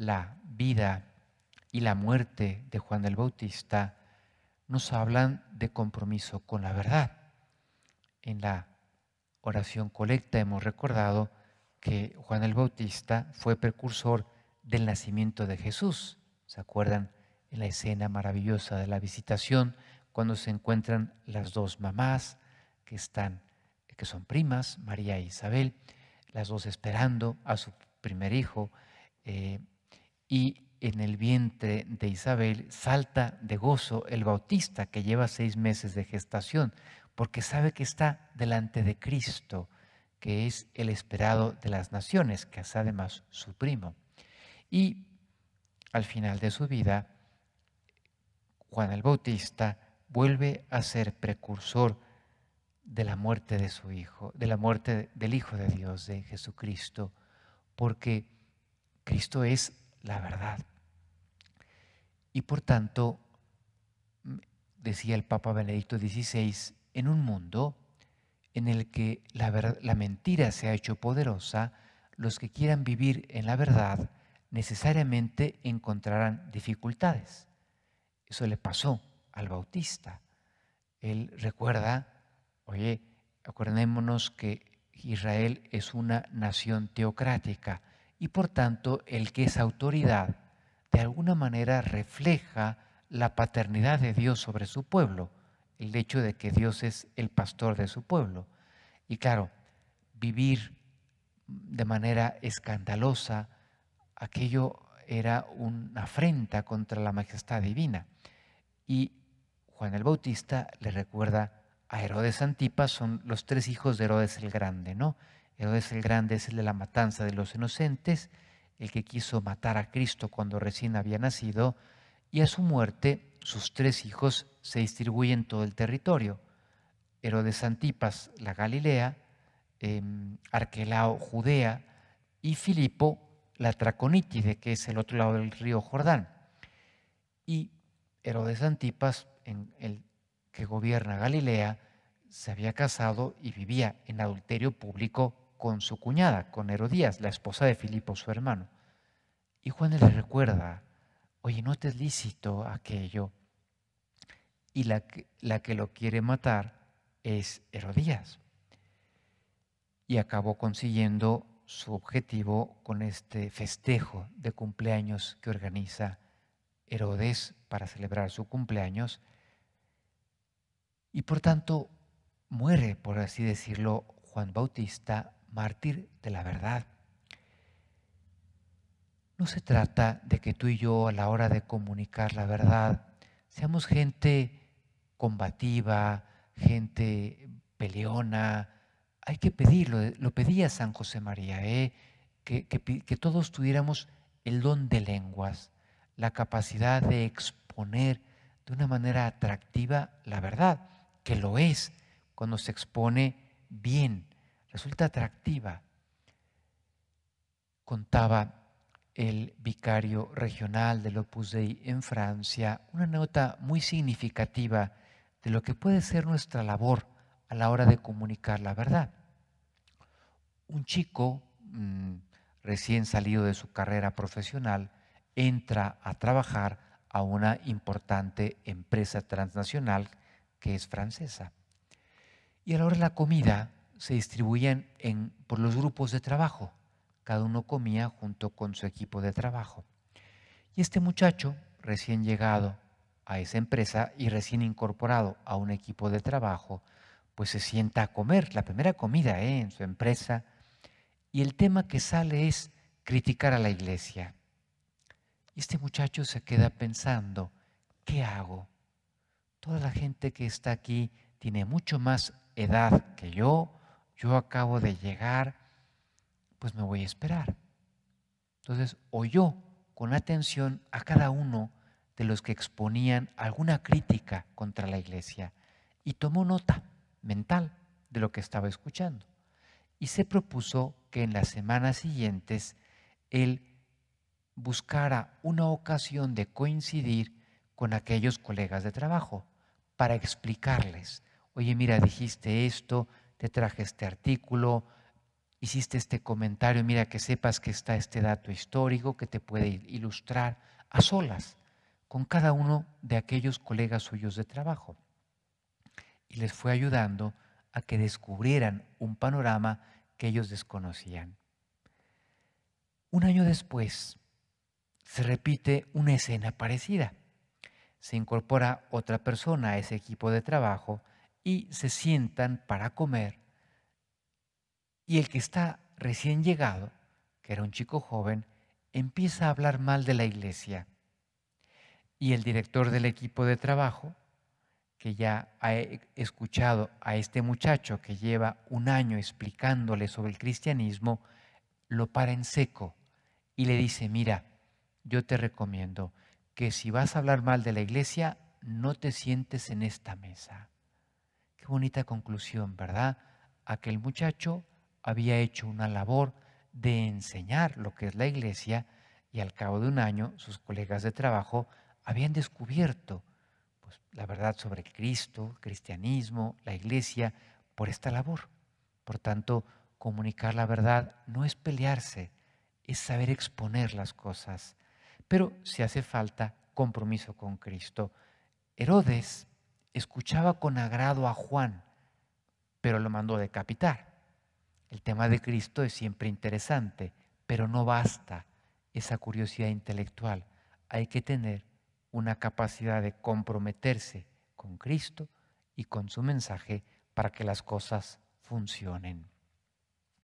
la vida y la muerte de Juan el Bautista nos hablan de compromiso con la verdad. En la oración colecta hemos recordado que Juan el Bautista fue precursor del nacimiento de Jesús. ¿Se acuerdan en la escena maravillosa de la visitación cuando se encuentran las dos mamás que están que son primas, María e Isabel, las dos esperando a su primer hijo eh, y en el vientre de Isabel salta de gozo el bautista que lleva seis meses de gestación, porque sabe que está delante de Cristo, que es el esperado de las naciones, que es además su primo. Y al final de su vida, Juan el Bautista vuelve a ser precursor de la muerte de su Hijo, de la muerte del Hijo de Dios, de Jesucristo, porque Cristo es la verdad. Y por tanto, decía el Papa Benedicto XVI, en un mundo en el que la, la mentira se ha hecho poderosa, los que quieran vivir en la verdad necesariamente encontrarán dificultades. Eso le pasó al Bautista. Él recuerda, oye, acordémonos que Israel es una nación teocrática y por tanto el que es autoridad de alguna manera refleja la paternidad de Dios sobre su pueblo, el hecho de que Dios es el pastor de su pueblo. Y claro, vivir de manera escandalosa, aquello era una afrenta contra la majestad divina. Y Juan el Bautista le recuerda a Herodes Antipas, son los tres hijos de Herodes el Grande, ¿no? Herodes el Grande es el de la matanza de los inocentes, el que quiso matar a Cristo cuando recién había nacido, y a su muerte sus tres hijos se distribuyen todo el territorio. Herodes Antipas, la Galilea, em, Arquelao, Judea, y Filipo, la Traconítide, que es el otro lado del río Jordán. Y Herodes Antipas, en el que gobierna Galilea, se había casado y vivía en adulterio público con su cuñada, con Herodías, la esposa de Filipo, su hermano. Y Juan le recuerda, oye, no te es lícito aquello. Y la que, la que lo quiere matar es Herodías. Y acabó consiguiendo su objetivo con este festejo de cumpleaños que organiza Herodes para celebrar su cumpleaños. Y por tanto muere, por así decirlo, Juan Bautista mártir de la verdad. No se trata de que tú y yo a la hora de comunicar la verdad seamos gente combativa, gente peleona. Hay que pedirlo, lo pedía San José María, ¿eh? que, que todos tuviéramos el don de lenguas, la capacidad de exponer de una manera atractiva la verdad, que lo es cuando se expone bien, resulta atractiva. Contaba el vicario regional del Opus Dei en Francia una nota muy significativa de lo que puede ser nuestra labor a la hora de comunicar la verdad. Un chico mm, recién salido de su carrera profesional entra a trabajar a una importante empresa transnacional que es francesa. Y a la hora de la comida se distribuían por los grupos de trabajo. Cada uno comía junto con su equipo de trabajo. Y este muchacho, recién llegado a esa empresa y recién incorporado a un equipo de trabajo, pues se sienta a comer la primera comida ¿eh? en su empresa. Y el tema que sale es criticar a la iglesia. Y este muchacho se queda pensando, ¿qué hago? Toda la gente que está aquí tiene mucho más edad que yo, yo acabo de llegar, pues me voy a esperar. Entonces, oyó con atención a cada uno de los que exponían alguna crítica contra la iglesia y tomó nota mental de lo que estaba escuchando. Y se propuso que en las semanas siguientes él buscara una ocasión de coincidir con aquellos colegas de trabajo para explicarles, oye, mira, dijiste esto, te traje este artículo, hiciste este comentario, mira que sepas que está este dato histórico que te puede ilustrar a solas con cada uno de aquellos colegas suyos de trabajo. Y les fue ayudando a que descubrieran un panorama que ellos desconocían. Un año después se repite una escena parecida. Se incorpora otra persona a ese equipo de trabajo y se sientan para comer y el que está recién llegado, que era un chico joven, empieza a hablar mal de la iglesia. Y el director del equipo de trabajo, que ya ha escuchado a este muchacho que lleva un año explicándole sobre el cristianismo, lo para en seco y le dice, mira, yo te recomiendo que si vas a hablar mal de la iglesia, no te sientes en esta mesa. Qué bonita conclusión, ¿verdad? Aquel muchacho había hecho una labor de enseñar lo que es la iglesia y al cabo de un año sus colegas de trabajo habían descubierto pues, la verdad sobre Cristo, el cristianismo, la iglesia, por esta labor. Por tanto, comunicar la verdad no es pelearse, es saber exponer las cosas. Pero si hace falta compromiso con Cristo. Herodes escuchaba con agrado a Juan, pero lo mandó decapitar. El tema de Cristo es siempre interesante, pero no basta esa curiosidad intelectual. Hay que tener una capacidad de comprometerse con Cristo y con su mensaje para que las cosas funcionen.